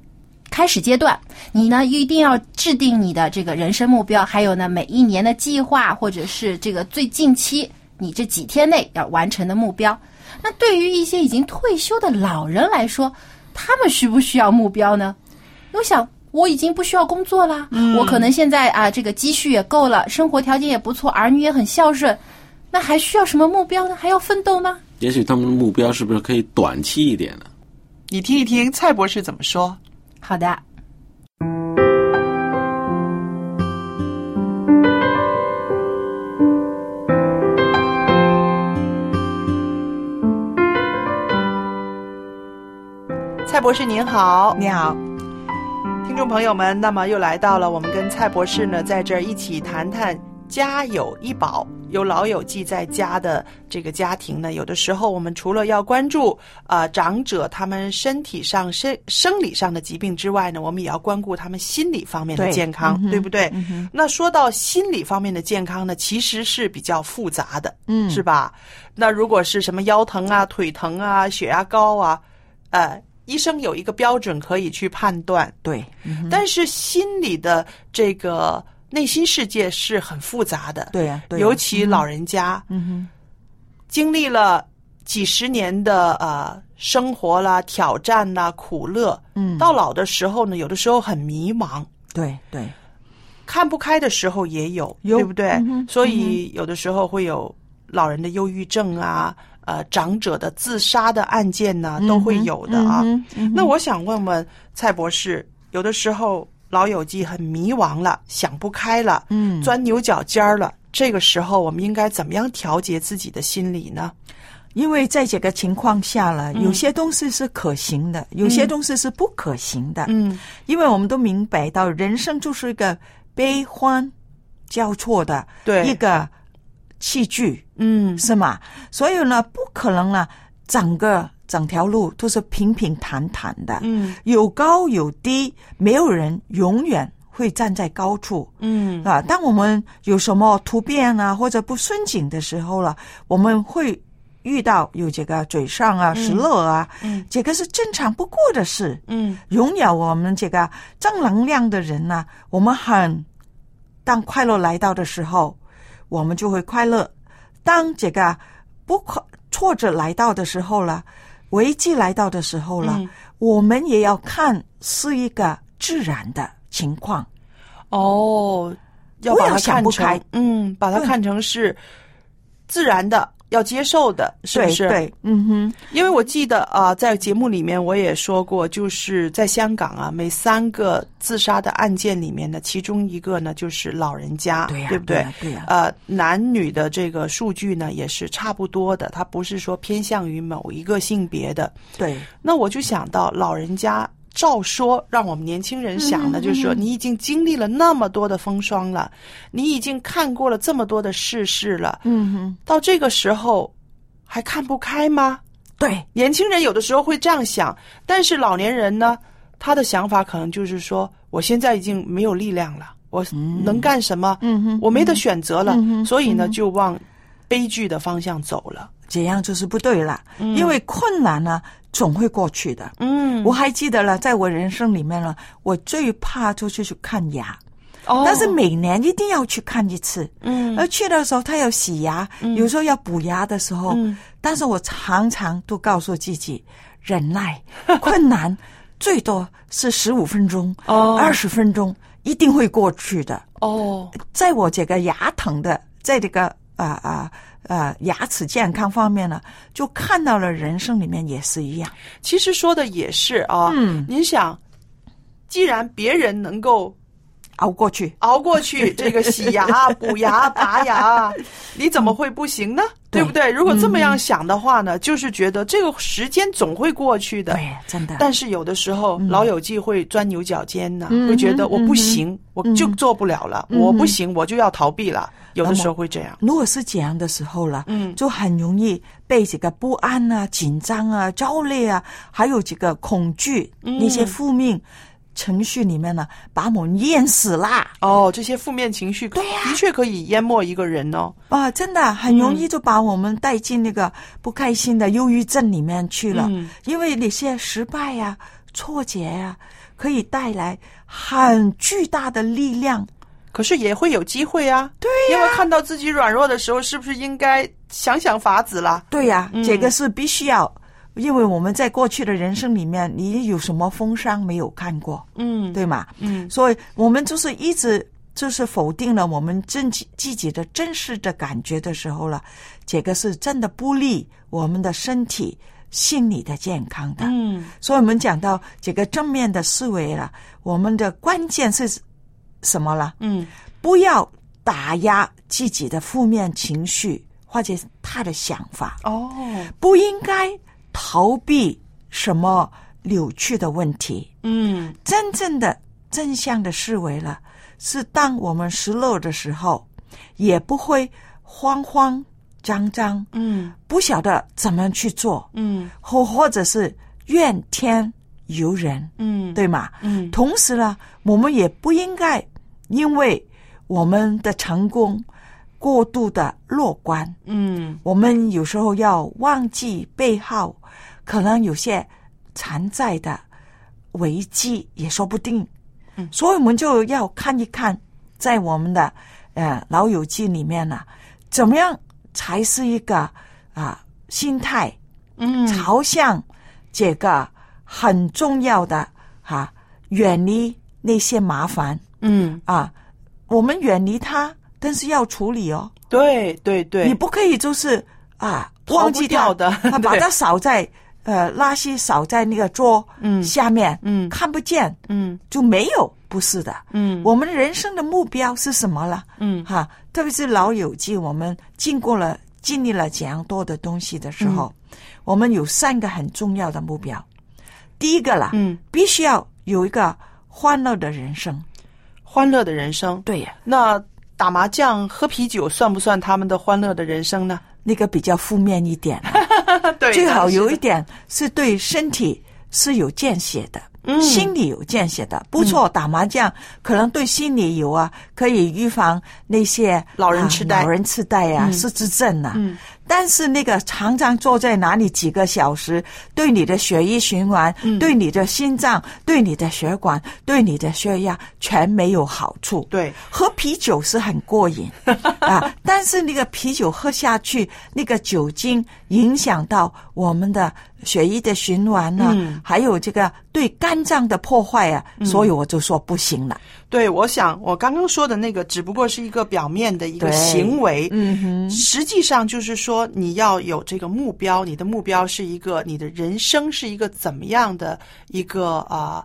A: 开始阶段，你呢一定要制定你的这个人生目标，还有呢每一年的计划，或者是这个最近期你这几天内要完成的目标。那对于一些已经退休的老人来说，他们需不需要目标呢？我想我已经不需要工作啦，我可能现在啊这个积蓄也够了，生活条件也不错，儿女也很孝顺，那还需要什么目标呢？还要奋斗吗？
C: 也许他们的目标是不是可以短期一点呢？
B: 你听一听蔡博士怎么说。
A: 好的。
B: 蔡博士您好，
H: 你好，
B: 听众朋友们，那么又来到了我们跟蔡博士呢在这儿一起谈谈家有一宝。有老友记在家的这个家庭呢，有的时候我们除了要关注啊、呃、长者他们身体上生生理上的疾病之外呢，我们也要关顾他们心理方面的健康，对不对？那说到心理方面的健康呢，其实是比较复杂的，
H: 嗯
B: 是吧？那如果是什么腰疼啊、腿疼啊、血压高啊，呃，医生有一个标准可以去判断，
H: 对，嗯
B: 但是心理的这个内心世界是很复杂的，
H: 对呀对呀
B: 尤其老人家，
H: 嗯哼，
B: 经历了几十年的呃生活啦、挑战啦、苦乐，
H: 嗯。
B: 到老的时候呢，有的时候很迷茫，
H: 对对，
B: 看不开的时候也有，
H: 有
B: 对不对？
H: 嗯
B: 所以有的时候会有老人的忧郁症啊，呃，长者的自杀的案件呢、都会有的啊。
H: 嗯嗯
B: 那我想问问蔡博士，有的时候老友记很迷茫了，想不开了，
H: 嗯
B: 钻牛角尖儿了，这个时候我们应该怎么样调节自己的心理呢？
H: 因为在这个情况下了，
B: 嗯
H: 有些东西是可行的，有些东西是不可行的。
B: 嗯，
H: 因为我们都明白到，人生就是一个悲欢交错的
B: 对
H: 一个器具，
B: 嗯，
H: 是吗？所以呢，不可能呢，整个整条路都是平平坦坦的，
B: 嗯，
H: 有高有低，没有人永远会站在高处。
B: 嗯。
H: 啊，当我们有什么突变啊或者不顺景的时候了，我们会遇到有这个嘴上啊、失落啊，
B: 嗯。
H: 这个是正常不过的事。
B: 嗯。
H: 拥有我们这个正能量的人呢，我们很当快乐来到的时候，我们就会快乐；当这个不快挫折来到的时候了，危机来到的时候了，
B: 嗯。
H: 我们也要看是一个自然的情况。
B: 哦，要把
H: 不要
B: 它看成
H: 想不开。
B: 嗯，把它看成是自然的，要接受的，是不是？
H: 对对，嗯哼，
B: 因为我记得啊、在节目里面我也说过，就是在香港啊，每三个自杀的案件里面呢，其中一个呢就是老人家，
H: 对呀
B: 不对？
H: 对呀对呀
B: 呃，男女的这个数据呢也是差不多的，它不是说偏向于某一个性别的。
H: 对，
B: 那我就想到老人家。照说，让我们年轻人想的，
H: 嗯
B: 就是说，
H: 嗯
B: 你已经经历了那么多的风霜了，你已经看过了这么多的世事了，
H: 嗯哼，
B: 到这个时候还看不开吗？
H: 对，
B: 年轻人有的时候会这样想，但是老年人呢，他的想法可能就是说，我现在已经没有力量了，我能干什么？
H: 嗯哼
B: 我没得选择了，
H: 嗯
B: 所以呢，就往悲剧的方向走了。
H: 这样就是不对了，因为困难呢总会过去的。
B: 嗯。
H: 我还记得了，在我人生里面呢，我最怕就是去看牙。
B: 哦。
H: 但是每年一定要去看一次，
B: 嗯。
H: 而去的时候他要洗牙，有时候要补牙的时候，
B: 嗯。
H: 但是我常常都告诉自己，忍耐，<laughs> 困难最多是十五分钟，
B: 哦。
H: 二十分钟一定会过去的。
B: 哦，
H: 在我这个牙疼的，在这个啊啊啊牙齿健康方面呢，就看到了人生里面也是一样。
B: 其实说的也是啊。
H: 嗯
B: 您想，既然别人能够
H: 熬过去，
B: 熬过去，这个洗牙、补牙、拔牙，<laughs> 你怎么会不行呢？对不对？如果这么样想的话呢，就是觉得这个时间总会过去的。
H: 对，真的。
B: 但是有的时候，老友记会钻牛角尖呢，
H: 嗯
B: 会觉得我不
H: 嗯
B: 行，我就做不了了，
H: 嗯
B: 我不行，我就要逃避了。有的时候会这样。
H: 如果是这样的时候了，
B: 嗯
H: 就很容易被这个不安啊、紧张啊、焦虑啊，还有这个恐惧、
B: 嗯
H: 那些负面情绪里面呢，把我们淹死啦。
B: 哦，这些负面情绪的确可以淹没一个人哦。
H: 啊，真的很容易就把我们带进那个不开心的忧郁症里面去了，
B: 嗯
H: 因为那些失败呀、挫折啊，可以带来很巨大的力量。
B: 可是也会有机会啊。对因为看到自己软弱的时候，是不是应该想想法子了？
H: 对呀、
B: 嗯
H: 这个是必须要，因为我们在过去的人生里面，你有什么风霜没有看过，
B: 嗯
H: 对吗？
B: 嗯
H: 所以我们就是一直就是否定了我们自己自己的真实的感觉的时候了，这个是真的不利我们的身体、心理的健康的。
B: 嗯
H: 所以我们讲到这个正面的思维了，我们的关键是什么了？
B: 嗯。
H: 不要打压自己的负面情绪或者他的想法，
B: 哦。
H: 不应该逃避什么扭曲的问题。
B: 嗯。
H: 真正的正向的思维了，是当我们失落的时候，也不会慌慌张张，
B: 嗯。
H: 不晓得怎么去做，
B: 嗯。
H: 或或者是怨天尤人，
B: 嗯
H: 对吗？
B: 嗯。
H: 同时呢，我们也不应该因为我们的成功过度的乐观，
B: 嗯。
H: 我们有时候要忘记背后可能有些潜在的危机，也说不定。
B: 嗯。
H: 所以我们就要看一看，在我们的呃老友记里面呢、怎么样才是一个啊、心态，
B: 嗯。
H: 朝向这个很重要的哈、远离那些麻烦。
B: 嗯，
H: 啊，我们远离它，但是要处理哦。
B: 对对对，
H: 你不可以就是啊忘记
B: 掉的 <laughs>
H: 把它扫在呃垃圾扫在那个桌
B: 嗯。
H: 下面，
B: 嗯。
H: 看不见
B: 嗯。
H: 就没有，不是的。
B: 嗯。
H: 我们人生的目标是什么了？
B: 嗯。
H: 哈，特别是老友记，我们经过了经历了这样多的东西的时候，
B: 嗯。
H: 我们有三个很重要的目标。第一个啦，
B: 嗯，
H: 必须要有一个欢乐的人生。
B: 欢乐的人生。
H: 对呀，
B: 那打麻将、喝啤酒算不算他们的欢乐的人生呢？
H: 那个比较负面一点，<laughs>
B: 对
H: 最好有一
B: 点。
H: 点是对身体是有见血的。
B: 嗯
H: 心理有见血的，不错。打麻将可能对心理有啊，可以预防那些
B: 老人痴呆
H: 啊老人痴呆呀、
B: 嗯
H: 失智症啊。
B: 嗯
H: 但是那个常常坐在哪里几个小时，对你的血液循环、
B: 嗯
H: 对你的心脏、对你的血管、对你的血压全没有好处。
B: 对，
H: 喝啤酒是很过瘾 <laughs> 啊，但是那个啤酒喝下去，那个酒精影响到我们的血液的循环呢、
B: 嗯。
H: 还有这个对肝脏的破坏啊，所以我就说不行了。
B: 对，我想我刚刚说的那个只不过是一个表面的一个行为，
H: 嗯哼，
B: 实际上就是说你要有这个目标，你的目标是一个你的人生是一个怎么样的一个啊、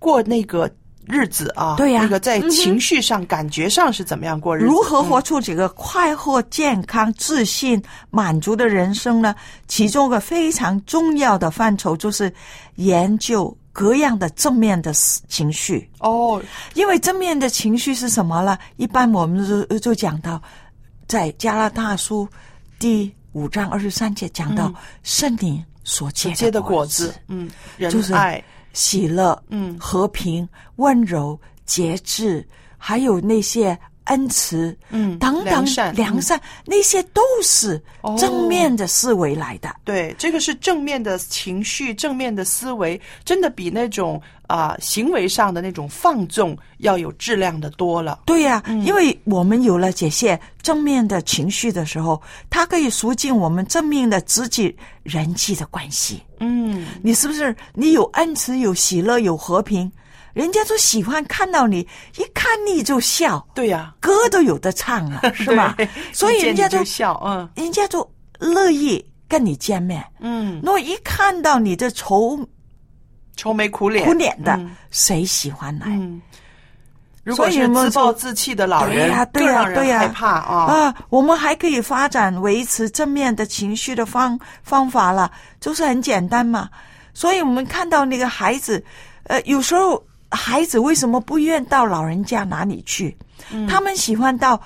B: 过那个日子啊，
H: 对呀
B: 那个在情绪上、感觉上是怎么样过日子？
H: 如何活
B: 嗯
H: 出这个快活、健康、自信、满足的人生呢？其中一个非常重要的范畴就是研究各样的正面的情绪。
B: 哦，
H: 因为正面的情绪是什么呢？一般我们就就讲到，在加拉大书第五章二十三节讲到
B: 嗯
H: 圣灵所结
B: 结的
H: 果
B: 果子，嗯，仁
H: 就是
B: 爱，
H: 喜乐、
B: 嗯。
H: 和平、温柔、节制，还有那些恩慈，
B: 嗯
H: 等等
B: 良善
H: 良善那些都是
B: 哦
H: 正面的思维来的。
B: 对，这个是正面的情绪、正面的思维，真的比那种啊、行为上的那种放纵要有质量的多了。
H: 对呀、
B: 嗯
H: 因为我们有了这些正面的情绪的时候，它可以促进我们正面的自己人际的关系。
B: 嗯，
H: 你是不是？你有恩慈，有喜乐，有和平，人家就喜欢看到你，一看你就笑，
B: 对呀、
H: 歌都有的唱了，<laughs> 是
B: 吧？
H: 所以人家就
B: 就笑，嗯
H: 人家就乐意跟你见面。
B: 嗯，
H: 那一看到你这愁
B: 愁眉苦脸，
H: 苦脸的，
B: 嗯
H: 谁喜欢来？
B: 嗯，如果是
H: 所以我们
B: 自暴
H: 就
B: 自弃的老人，
H: 对呀对
B: 更让
H: 呀对呀
B: 人害怕啊。
H: 啊，我们还可以发展维持正面的情绪的方方法了，就是很简单嘛。所以我们看到那个孩子，呃，有时候孩子为什么不愿到老人家哪里去？
B: 嗯
H: 他们喜欢到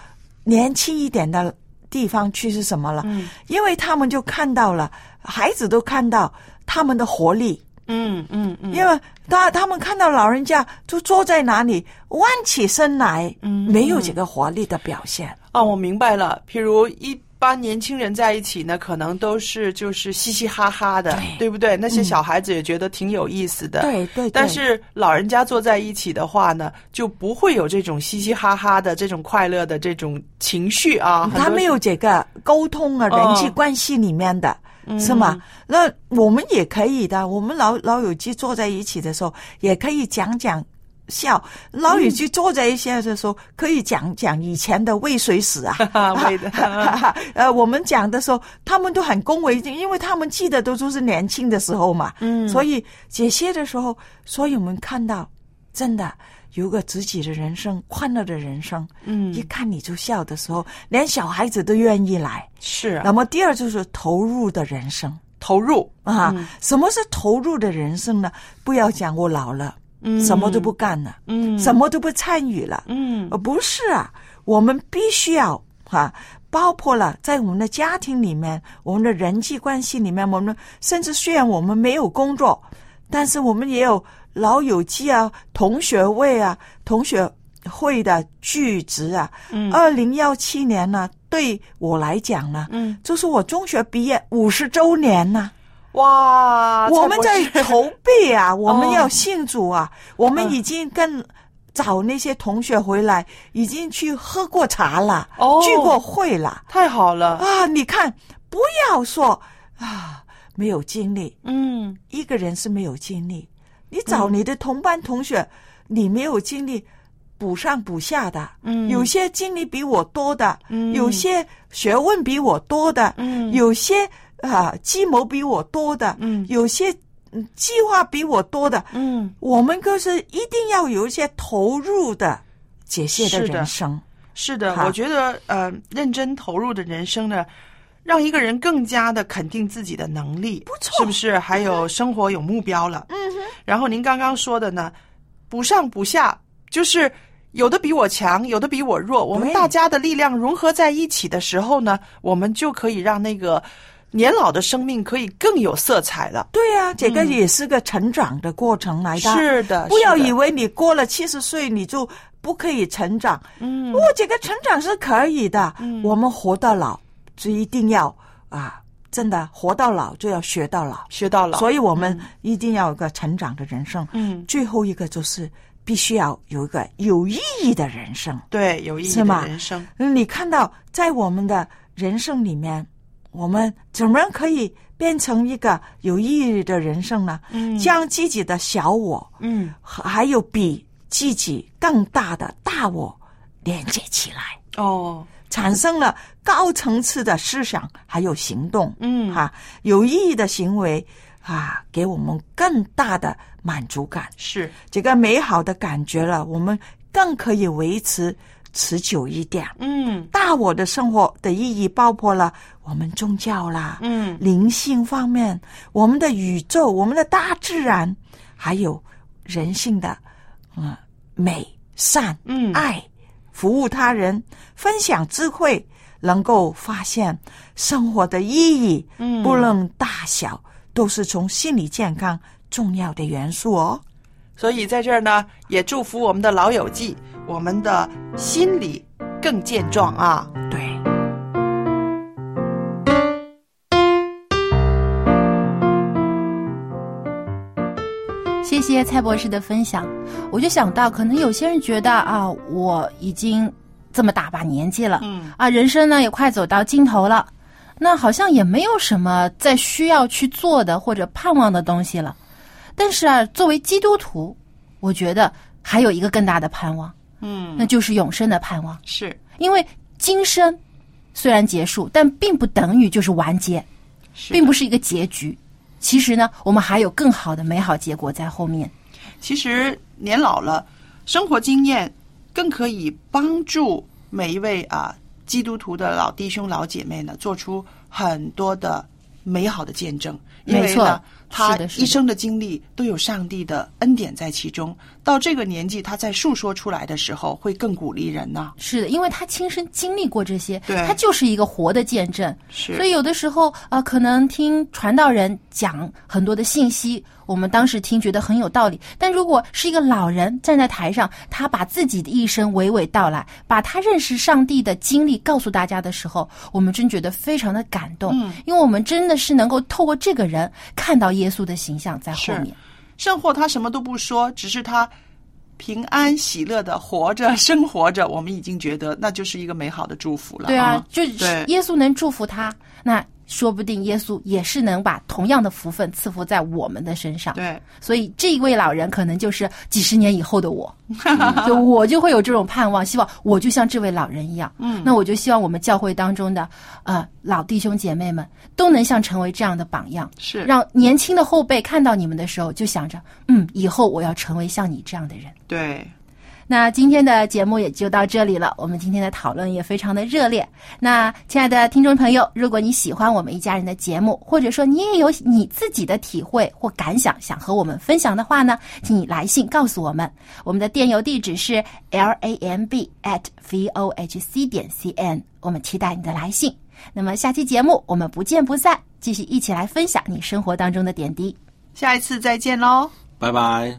H: 年轻一点的地方去是什么了？
B: 嗯
H: 因为他们就看到了，孩子都看到他们的活力。
B: 嗯嗯嗯，
H: 因为他他们看到老人家就坐在哪里，弯起身来，
B: 嗯
H: 没有这个活力的表现。
B: 啊，我明白了。譬如一帮年轻人在一起呢，可能都是就是嘻嘻哈哈的，对不对？那些小孩子也觉得挺有意思的，
H: 对对对
B: 但是老人家坐在一起的话呢，就不会有这种嘻嘻哈哈的这种快乐的这种情绪啊。
H: 他没有这个沟通啊，
B: 哦
H: 人际关系里面的。是吗？那我们也可以的。我们老老友记坐在一起的时候，也可以讲讲笑。老友记坐在一下的时候，可以讲讲以前的渭水史啊。<laughs>
B: 为的 <laughs>
H: 呃，我们讲的时候，他们都很恭维，因为他们记得都都是年轻的时候嘛。
B: 嗯
H: 所以这些的时候，所以我们看到，真的有个自己的人生，快乐的人生。
B: 嗯
H: 一看你就笑的时候，连小孩子都愿意来。
B: 是啊
H: 那么第二就是投入的人生
B: 投入
H: 啊。
B: 嗯
H: 什么是投入的人生呢？不要讲我老了，
B: 嗯。
H: 什么都不干了，
B: 嗯。
H: 什么都不参与了，
B: 嗯。
H: 呃，不是啊，我们必须要啊，包括了在我们的家庭里面，我们的人际关系里面，我们甚至虽然我们没有工作，但是我们也有老友记啊、同学会啊、同学会的聚集啊。
B: 嗯。
H: 二零幺七年呢，对我来讲呢，
B: 嗯，
H: 就是我中学毕业五十周年呢、
B: 哇，
H: 我们在筹备啊，<laughs> 我们
B: 哦
H: 要庆祝啊，我们
B: 嗯
H: 已经跟找那些同学回来，已经去喝过茶了，
B: 哦。
H: 聚过会了。
B: 太好了，
H: 啊！你看，不要说啊，没有精力，
B: 嗯。
H: 一个人是没有精力，你找你的同班同学，你没有精力。补上补下的，
B: 嗯。
H: 有些经历比我多的，
B: 嗯。
H: 有些学问比我多的，
B: 嗯。
H: 有些啊计谋比我多的，
B: 嗯
H: 有些嗯计划比我多的，
B: 嗯，
H: 我们就是一定要有一些投入的这些的
B: 是的
H: 人生。
B: 是的，
H: 好
B: 我觉得呃，认真投入的人生呢。让一个人更加的肯定自己的能力，不
H: 错
B: 是不是？还有生活有目标了，嗯哼。然后您刚刚说的呢，不上不下，就是有的比我强，有的比我弱，我们大家的力量融合在一起的时候呢，我们就可以让那个年老的生命可以更有色彩了。
H: 对啊，这个也是个成长的过程来的。
B: 嗯是的，
H: 不要以为你过了七十岁你就不可以成长。
B: 嗯
H: 哦，这个成长是可以的。
B: 嗯
H: 我们活到老，就一定要啊，真的活到老就要学到老。
B: 学到老，
H: 所以我们一定要有个成长的人生。
B: 嗯，
H: 最后一个就是必须要有一个有意义的人生。
B: 对有意义的人生，
H: 嗯，你看到在我们的人生里面，我们怎么样可以变成一个有意义的人生呢？
B: 嗯
H: 将自己的小我，
B: 嗯
H: 还有比自己更大的大我连接起来，
B: 哦，
H: 产生了高层次的思想还有行动。
B: 嗯
H: 哈、有意义的行为啊，给我们更大的满足感。
B: 是
H: 这个美好的感觉了，我们更可以维持持久一点。
B: 嗯
H: 大我的生活的意义包括了我们宗教啦，
B: 嗯
H: 灵性方面，我们的宇宙，我们的大自然，还有人性的，嗯，美善、
B: 嗯
H: 爱，服务他人，分享智慧，能够发现生活的意义，
B: 嗯
H: 不论大小，都是从心理健康重要的元素哦。
B: 所以在这儿呢，也祝福我们的老友记，我们的心理更健壮啊！
H: 对。
A: 谢谢蔡博士的分享，我就想到，可能有些人觉得啊，我已经这么大把年纪了，
B: 嗯
A: 啊，人生呢也快走到尽头了，那好像也没有什么再需要去做的或者盼望的东西了。但是啊，作为基督徒，我觉得还有一个更大的盼望，
B: 嗯
A: 那就是永生的盼望。
B: 是
A: 因为今生虽然结束，但并不等于就是完结，并不是一个结局。其实呢，我们还有更好的美好结果在后面。
B: 其实年老了，生活经验更可以帮助每一位啊基督徒的老弟兄老姐妹呢，做出很多的美好的见证。因为
A: 没错
B: 呢，他一生的经历都有上帝的恩典在其中。到这个年纪，他在述说出来的时候，会更鼓励人呢。
A: 是的，因为他亲身经历过这些，
B: 对
A: 他就是一个活的见证。
B: 是
A: 所以有的时候，呃，可能听传道人讲很多的信息，我们当时听觉得很有道理。但如果是一个老人站在台上，他把自己的一生娓娓道来，把他认识上帝的经历告诉大家的时候，我们真觉得非常的感动，
B: 嗯
A: 因为我们真的是能够透过这个人看到耶稣的形象在后
B: 是
A: 面。
B: 圣或他什么都不说，只是他平安喜乐的活着、<laughs> 生活着，我们已经觉得那就是一个美好的祝福了。
A: 对啊，就是耶稣能祝福他，那说不定耶稣也是能把同样的福分赐福在我们的身上。
B: 对，
A: 所以这一位老人可能就是几十年以后的我，<laughs> 就我就会有这种盼望，希望我就像这位老人一样。
B: 嗯
A: 那我就希望我们教会当中的呃老弟兄姐妹们都能像成为这样的榜样，
B: 是
A: 让年轻的后辈看到你们的时候，就想着，嗯，以后我要成为像你这样的人。
B: 对，
A: 那今天的节目也就到这里了，我们今天的讨论也非常的热烈。那亲爱的听众朋友，如果你喜欢我们一家人的节目，或者说你也有你自己的体会或感想想和我们分享的话呢，请你来信告诉我们。我们的电邮地址是 l a m b at v o h c 点 c n，我们期待你的来信。那么下期节目我们不见不散，继续一起来分享你生活当中的点滴。
B: 下一次再见喽。
C: 拜拜。